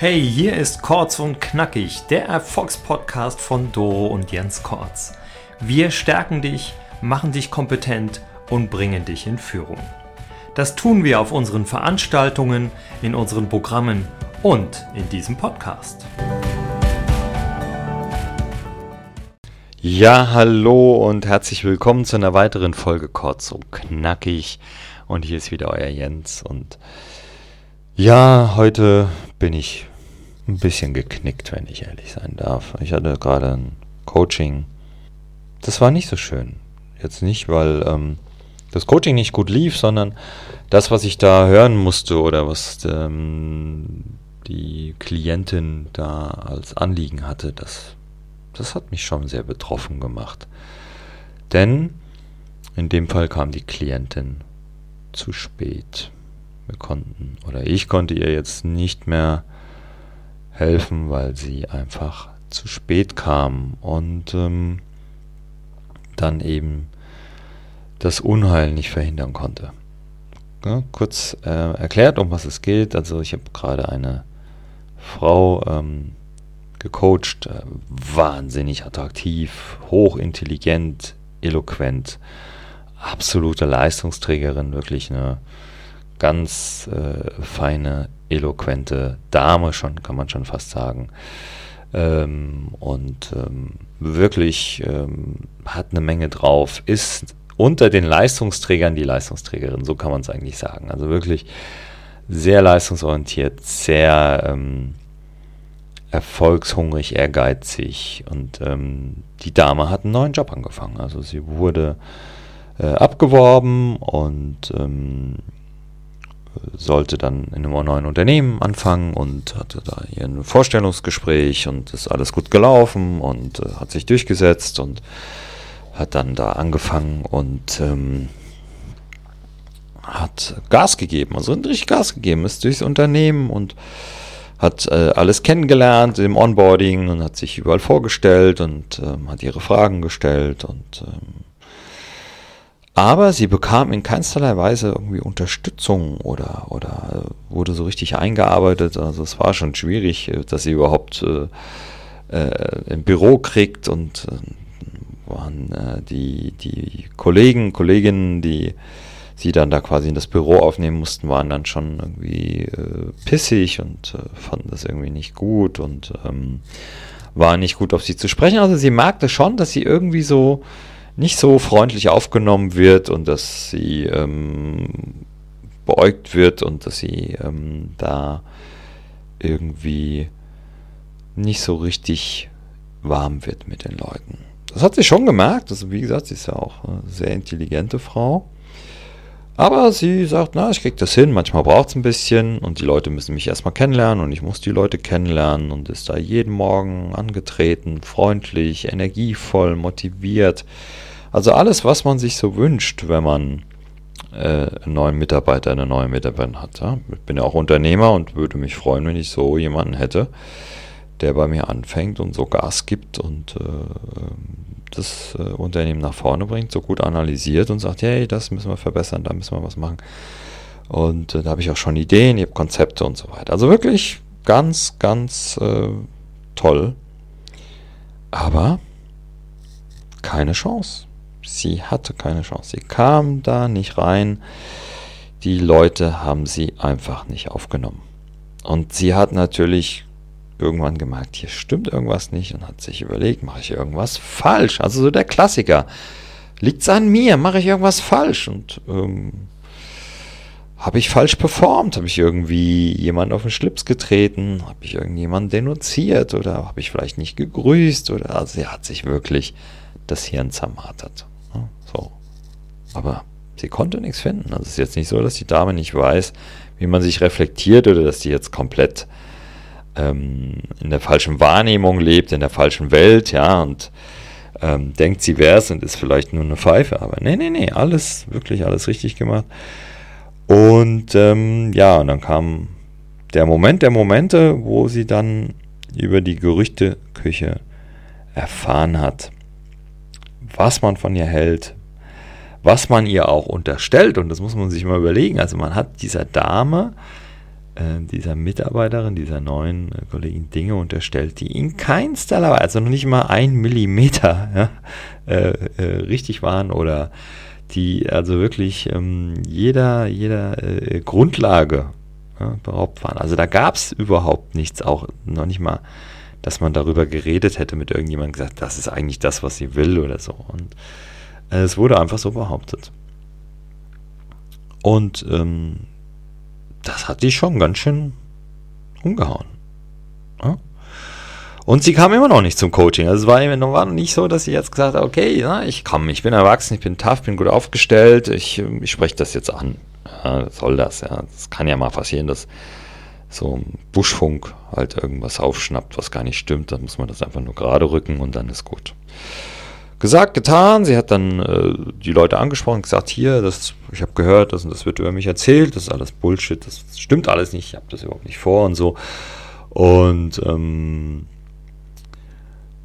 Hey, hier ist Korz und Knackig, der Erfolgspodcast von Doro und Jens Korz. Wir stärken dich, machen dich kompetent und bringen dich in Führung. Das tun wir auf unseren Veranstaltungen, in unseren Programmen und in diesem Podcast. Ja, hallo und herzlich willkommen zu einer weiteren Folge Kurz und Knackig. Und hier ist wieder euer Jens. Und ja, heute bin ich ein bisschen geknickt, wenn ich ehrlich sein darf. Ich hatte gerade ein Coaching. Das war nicht so schön. Jetzt nicht, weil ähm, das Coaching nicht gut lief, sondern das, was ich da hören musste oder was ähm, die Klientin da als Anliegen hatte, das, das hat mich schon sehr betroffen gemacht. Denn in dem Fall kam die Klientin zu spät. Wir konnten oder ich konnte ihr jetzt nicht mehr helfen, weil sie einfach zu spät kam und ähm, dann eben das Unheil nicht verhindern konnte. Ja, kurz äh, erklärt, um was es geht. Also ich habe gerade eine Frau ähm, gecoacht, äh, wahnsinnig attraktiv, hochintelligent, eloquent, absolute Leistungsträgerin, wirklich eine ganz äh, feine, eloquente Dame schon, kann man schon fast sagen. Ähm, und ähm, wirklich ähm, hat eine Menge drauf, ist unter den Leistungsträgern die Leistungsträgerin, so kann man es eigentlich sagen. Also wirklich sehr leistungsorientiert, sehr ähm, erfolgshungrig, ehrgeizig und ähm, die Dame hat einen neuen Job angefangen. Also sie wurde äh, abgeworben und ähm, sollte dann in einem neuen Unternehmen anfangen und hatte da ein Vorstellungsgespräch und ist alles gut gelaufen und äh, hat sich durchgesetzt und hat dann da angefangen und ähm, hat Gas gegeben, also richtig Gas gegeben, ist durchs Unternehmen und hat äh, alles kennengelernt im Onboarding und hat sich überall vorgestellt und ähm, hat ihre Fragen gestellt und ähm, aber sie bekam in keinsterlei Weise irgendwie Unterstützung oder, oder wurde so richtig eingearbeitet. Also es war schon schwierig, äh, dass sie überhaupt äh, äh, Büro kriegt und äh, waren äh, die, die Kollegen, Kolleginnen, die sie dann da quasi in das Büro aufnehmen mussten, waren dann schon irgendwie äh, pissig und fanden das irgendwie nicht gut und ähm, waren nicht gut auf sie zu sprechen. Also sie merkte schon, dass sie irgendwie so nicht so freundlich aufgenommen wird und dass sie ähm, beäugt wird und dass sie ähm, da irgendwie nicht so richtig warm wird mit den Leuten. Das hat sie schon gemerkt. Also wie gesagt, sie ist ja auch eine sehr intelligente Frau. Aber sie sagt, na, ich krieg das hin, manchmal braucht es ein bisschen und die Leute müssen mich erstmal kennenlernen und ich muss die Leute kennenlernen und ist da jeden Morgen angetreten, freundlich, energievoll, motiviert. Also alles, was man sich so wünscht, wenn man äh, einen neuen Mitarbeiter, eine neue Mitarbeiterin hat. Ja? Ich bin ja auch Unternehmer und würde mich freuen, wenn ich so jemanden hätte, der bei mir anfängt und so Gas gibt und äh, das äh, Unternehmen nach vorne bringt, so gut analysiert und sagt, hey, das müssen wir verbessern, da müssen wir was machen. Und äh, da habe ich auch schon Ideen, ich habe Konzepte und so weiter. Also wirklich ganz, ganz äh, toll. Aber keine Chance. Sie hatte keine Chance. Sie kam da nicht rein. Die Leute haben sie einfach nicht aufgenommen. Und sie hat natürlich irgendwann gemerkt, hier stimmt irgendwas nicht und hat sich überlegt, mache ich irgendwas falsch? Also so der Klassiker. Liegt es an mir? Mache ich irgendwas falsch? Und ähm, habe ich falsch performt? Habe ich irgendwie jemanden auf den Schlips getreten? Habe ich irgendjemanden denunziert? Oder habe ich vielleicht nicht gegrüßt? Oder also sie hat sich wirklich das Hirn zermartert. So. Aber sie konnte nichts finden. Also es ist jetzt nicht so, dass die Dame nicht weiß, wie man sich reflektiert oder dass die jetzt komplett ähm, in der falschen Wahrnehmung lebt, in der falschen Welt, ja, und ähm, denkt, sie wäre es und ist vielleicht nur eine Pfeife. Aber nee, nee, nee, alles, wirklich alles richtig gemacht. Und ähm, ja, und dann kam der Moment der Momente, wo sie dann über die Gerüchteküche erfahren hat, was man von ihr hält, was man ihr auch unterstellt, und das muss man sich mal überlegen. Also man hat dieser Dame äh, dieser Mitarbeiterin, dieser neuen äh, Kollegin Dinge unterstellt, die in keinster Weise, also noch nicht mal ein Millimeter ja, äh, äh, richtig waren oder die also wirklich ähm, jeder, jeder äh, Grundlage ja, beraubt waren. Also da gab es überhaupt nichts, auch noch nicht mal, dass man darüber geredet hätte mit irgendjemandem gesagt, das ist eigentlich das, was sie will oder so. Und es wurde einfach so behauptet. Und ähm, das hat die schon ganz schön umgehauen. Ja? Und sie kam immer noch nicht zum Coaching. Also es war, war nicht so, dass sie jetzt gesagt hat, okay, na, ich komme, ich bin erwachsen, ich bin tough, bin gut aufgestellt, ich, ich spreche das jetzt an. Ja, soll das? Ja, das kann ja mal passieren, dass so ein Buschfunk halt irgendwas aufschnappt, was gar nicht stimmt. Dann muss man das einfach nur gerade rücken und dann ist gut. Gesagt, getan. Sie hat dann äh, die Leute angesprochen, gesagt, hier, das, ich habe gehört, das, das wird über mich erzählt, das ist alles Bullshit, das stimmt alles nicht, ich habe das überhaupt nicht vor und so. Und ähm,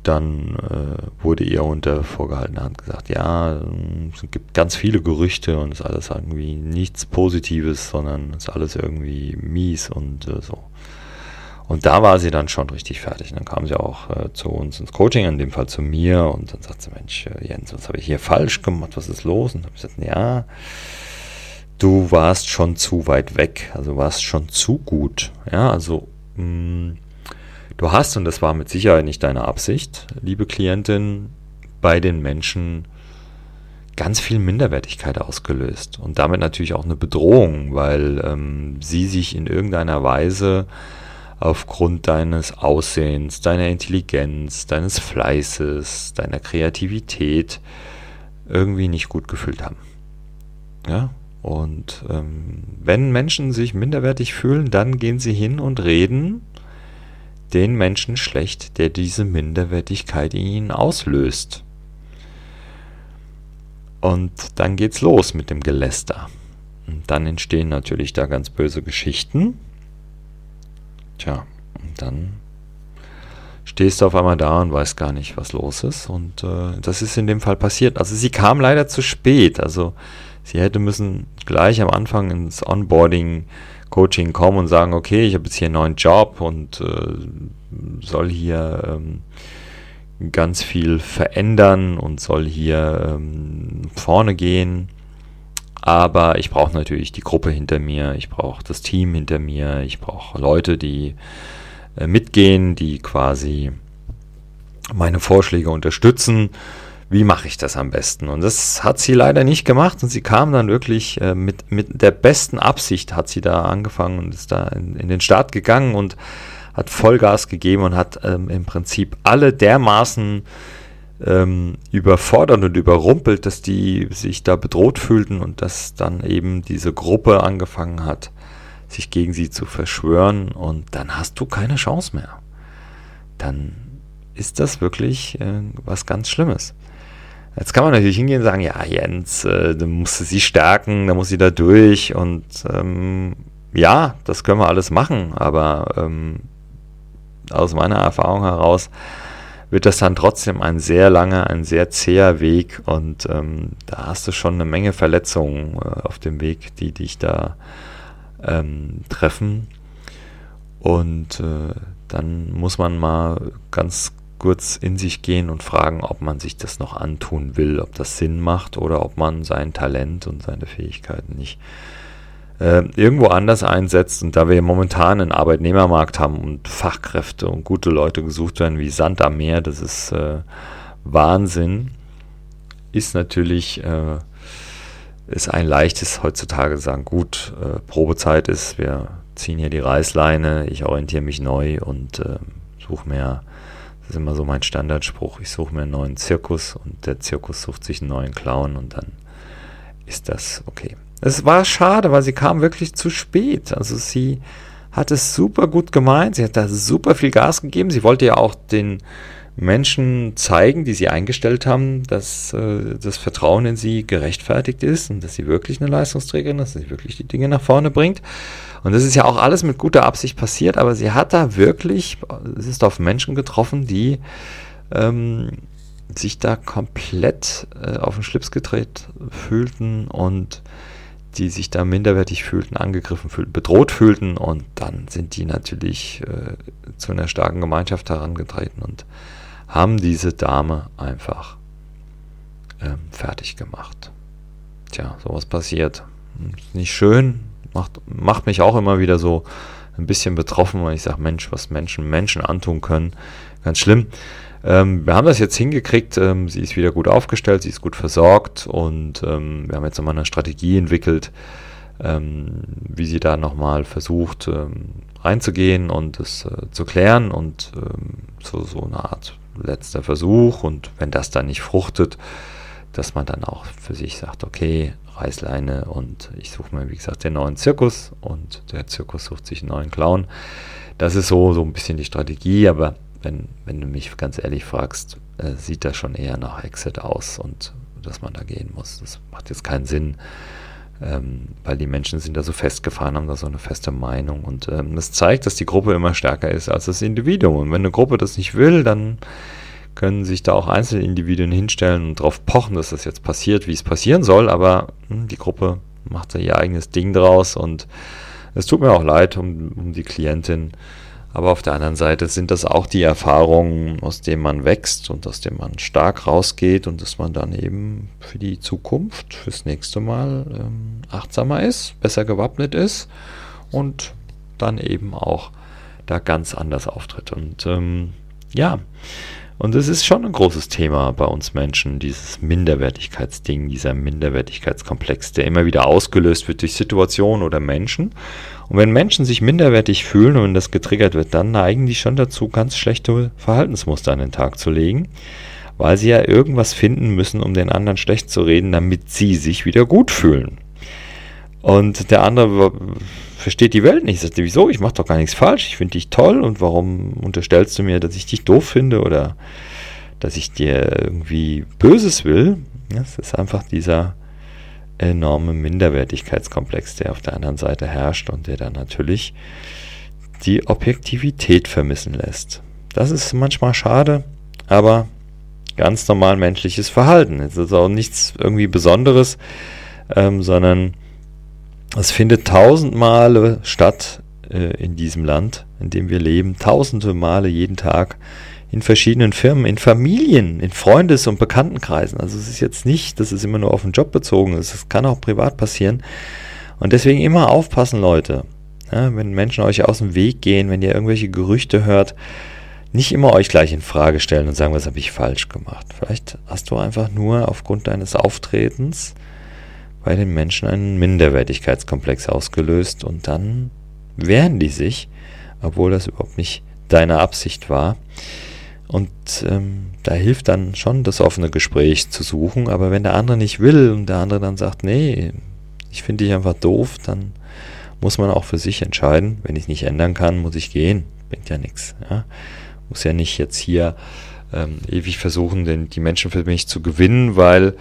dann äh, wurde ihr unter vorgehaltener Hand gesagt, ja, es gibt ganz viele Gerüchte und es ist alles irgendwie nichts Positives, sondern es ist alles irgendwie mies und äh, so. Und da war sie dann schon richtig fertig. Und dann kam sie auch äh, zu uns ins Coaching, in dem Fall zu mir, und dann sagt sie, Mensch, äh, Jens, was habe ich hier falsch gemacht? Was ist los? Und dann habe ich gesagt, ja, du warst schon zu weit weg, also warst schon zu gut. Ja, also mh, mm, du hast, und das war mit Sicherheit nicht deine Absicht, liebe Klientin, bei den Menschen ganz viel Minderwertigkeit ausgelöst und damit natürlich auch eine Bedrohung, weil ähm, sie sich in irgendeiner Weise aufgrund deines Aussehens, deiner Intelligenz, deines Fleißes, deiner Kreativität irgendwie nicht gut gefühlt haben. Ja, und ähm, wenn Menschen sich minderwertig fühlen, dann gehen sie hin und reden den Menschen schlecht, der diese Minderwertigkeit in ihnen auslöst. Und dann geht's los mit dem Geläster. Und dann entstehen natürlich da ganz böse Geschichten. Tja, und dann stehst du auf einmal da und weißt gar nicht, was los ist. Und äh, das ist in dem Fall passiert. Also sie kam leider zu spät. Also sie hätte müssen gleich am Anfang ins Onboarding Coaching kommen und sagen, okay, ich habe jetzt hier einen neuen Job und äh, soll hier ähm, ganz viel verändern und soll hier ähm, vorne gehen. Aber ich brauche natürlich die Gruppe hinter mir, ich brauche das Team hinter mir, ich brauche Leute, die äh, mitgehen, die quasi meine Vorschläge unterstützen wie mache ich das am besten? Und das hat sie leider nicht gemacht und sie kam dann wirklich äh, mit, mit der besten Absicht hat sie da angefangen und ist da in, in den Start gegangen und hat Vollgas gegeben und hat ähm, im Prinzip alle dermaßen ähm, überfordert und überrumpelt, dass die sich da bedroht fühlten und dass dann eben diese Gruppe angefangen hat, sich gegen sie zu verschwören und dann hast du keine Chance mehr. Dann ist das wirklich äh, was ganz Schlimmes. Jetzt kann man natürlich hingehen und sagen, ja, Jens, äh, du musst sie stärken, da muss sie da durch und ähm, ja, das können wir alles machen, aber ähm, aus meiner Erfahrung heraus wird das dann trotzdem ein sehr langer, ein sehr zäher Weg und ähm, da hast du schon eine Menge Verletzungen äh, auf dem Weg, die dich da ähm, treffen. Und äh, dann muss man mal ganz kurz in sich gehen und fragen, ob man sich das noch antun will, ob das Sinn macht oder ob man sein Talent und seine Fähigkeiten nicht äh, irgendwo anders einsetzt. Und da wir momentan einen Arbeitnehmermarkt haben und Fachkräfte und gute Leute gesucht werden wie Sand am Meer, das ist äh, Wahnsinn, ist natürlich äh, ist ein leichtes heutzutage sagen, gut, äh, Probezeit ist, wir ziehen hier die Reißleine, ich orientiere mich neu und äh, suche mehr das ist immer so mein Standardspruch. Ich suche mir einen neuen Zirkus und der Zirkus sucht sich einen neuen Clown und dann ist das okay. Es war schade, weil sie kam wirklich zu spät. Also sie hat es super gut gemeint, sie hat da super viel Gas gegeben. Sie wollte ja auch den Menschen zeigen, die sie eingestellt haben, dass äh, das Vertrauen in sie gerechtfertigt ist und dass sie wirklich eine Leistungsträgerin ist, dass sie wirklich die Dinge nach vorne bringt. Und das ist ja auch alles mit guter Absicht passiert, aber sie hat da wirklich, es ist auf Menschen getroffen, die ähm, sich da komplett äh, auf den Schlips gedreht fühlten und die sich da minderwertig fühlten, angegriffen fühlten, bedroht fühlten und dann sind die natürlich äh, zu einer starken Gemeinschaft herangetreten und haben diese Dame einfach ähm, fertig gemacht. Tja, sowas passiert. Nicht schön, macht, macht mich auch immer wieder so ein bisschen betroffen, weil ich sage, Mensch, was Menschen Menschen antun können, ganz schlimm. Ähm, wir haben das jetzt hingekriegt, ähm, sie ist wieder gut aufgestellt, sie ist gut versorgt und ähm, wir haben jetzt nochmal eine Strategie entwickelt, ähm, wie sie da nochmal versucht ähm, reinzugehen und es äh, zu klären und ähm, so, so eine Art letzter Versuch und wenn das dann nicht fruchtet, dass man dann auch für sich sagt, okay, Reißleine und ich suche mir, wie gesagt, den neuen Zirkus und der Zirkus sucht sich einen neuen Clown. Das ist so, so ein bisschen die Strategie, aber wenn, wenn du mich ganz ehrlich fragst, äh, sieht das schon eher nach Exit aus und dass man da gehen muss. Das macht jetzt keinen Sinn, ähm, weil die Menschen sind da so festgefahren, haben da so eine feste Meinung und ähm, das zeigt, dass die Gruppe immer stärker ist als das Individuum. Und wenn eine Gruppe das nicht will, dann können sich da auch einzelne Individuen hinstellen und darauf pochen, dass das jetzt passiert, wie es passieren soll, aber hm, die Gruppe macht da ihr eigenes Ding draus und es tut mir auch leid um, um die Klientin. Aber auf der anderen Seite sind das auch die Erfahrungen, aus denen man wächst und aus denen man stark rausgeht und dass man dann eben für die Zukunft, fürs nächste Mal ähm, achtsamer ist, besser gewappnet ist und dann eben auch da ganz anders auftritt. Und ähm, ja, und es ist schon ein großes Thema bei uns Menschen, dieses Minderwertigkeitsding, dieser Minderwertigkeitskomplex, der immer wieder ausgelöst wird durch Situationen oder Menschen. Und wenn Menschen sich minderwertig fühlen und das getriggert wird, dann neigen die schon dazu, ganz schlechte Verhaltensmuster an den Tag zu legen, weil sie ja irgendwas finden müssen, um den anderen schlecht zu reden, damit sie sich wieder gut fühlen. Und der andere versteht die Welt nicht. Sagt, wieso? Ich mache doch gar nichts falsch. Ich finde dich toll. Und warum unterstellst du mir, dass ich dich doof finde oder dass ich dir irgendwie Böses will? Das ist einfach dieser enorme Minderwertigkeitskomplex, der auf der anderen Seite herrscht und der dann natürlich die Objektivität vermissen lässt. Das ist manchmal schade, aber ganz normal menschliches Verhalten. Es ist auch nichts irgendwie Besonderes, ähm, sondern es findet tausend Male statt äh, in diesem Land, in dem wir leben, tausende Male jeden Tag in verschiedenen Firmen, in Familien, in Freundes- und Bekanntenkreisen. Also es ist jetzt nicht, dass es immer nur auf den Job bezogen ist, es kann auch privat passieren. Und deswegen immer aufpassen, Leute. Ja, wenn Menschen euch aus dem Weg gehen, wenn ihr irgendwelche Gerüchte hört, nicht immer euch gleich in Frage stellen und sagen, was habe ich falsch gemacht. Vielleicht hast du einfach nur aufgrund deines Auftretens bei den Menschen einen Minderwertigkeitskomplex ausgelöst und dann wehren die sich, obwohl das überhaupt nicht deine Absicht war. Und ähm, da hilft dann schon das offene Gespräch zu suchen, aber wenn der andere nicht will und der andere dann sagt, nee, ich finde dich einfach doof, dann muss man auch für sich entscheiden, wenn ich nicht ändern kann, muss ich gehen. Bringt ja nichts. Ja? Muss ja nicht jetzt hier ähm, ewig versuchen, den, die Menschen für mich zu gewinnen, weil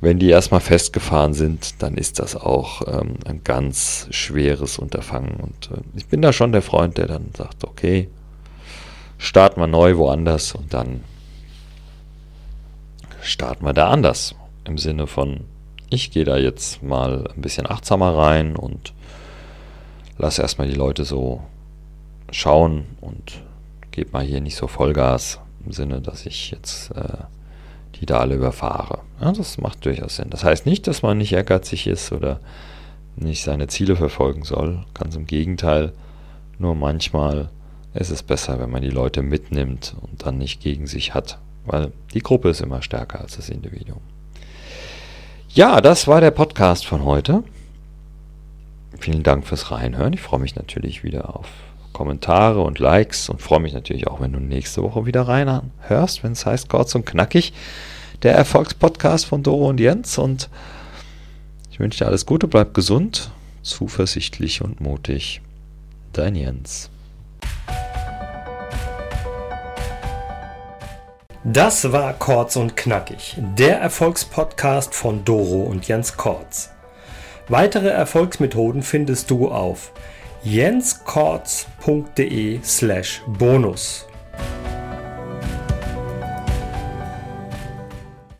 wenn die erstmal festgefahren sind, dann ist das auch ähm, ein ganz schweres Unterfangen. Und äh, ich bin da schon der Freund, der dann sagt, okay, starten wir neu woanders und dann starten wir da anders. Im Sinne von, ich gehe da jetzt mal ein bisschen achtsamer rein und lass erstmal die Leute so schauen und gebe mal hier nicht so Vollgas im Sinne, dass ich jetzt äh, die da alle überfahre. Ja, das macht durchaus Sinn. Das heißt nicht, dass man nicht ehrgeizig ist oder nicht seine Ziele verfolgen soll. Ganz im Gegenteil. Nur manchmal ist es besser, wenn man die Leute mitnimmt und dann nicht gegen sich hat. Weil die Gruppe ist immer stärker als das Individuum. Ja, das war der Podcast von heute. Vielen Dank fürs Reinhören. Ich freue mich natürlich wieder auf Kommentare und Likes und freue mich natürlich auch, wenn du nächste Woche wieder reinhörst, wenn es heißt kurz und knackig, der Erfolgspodcast von Doro und Jens und ich wünsche dir alles Gute, bleib gesund, zuversichtlich und mutig. Dein Jens. Das war Kurz und Knackig, der Erfolgspodcast von Doro und Jens Kortz. Weitere Erfolgsmethoden findest du auf jenskortz.de slash bonus.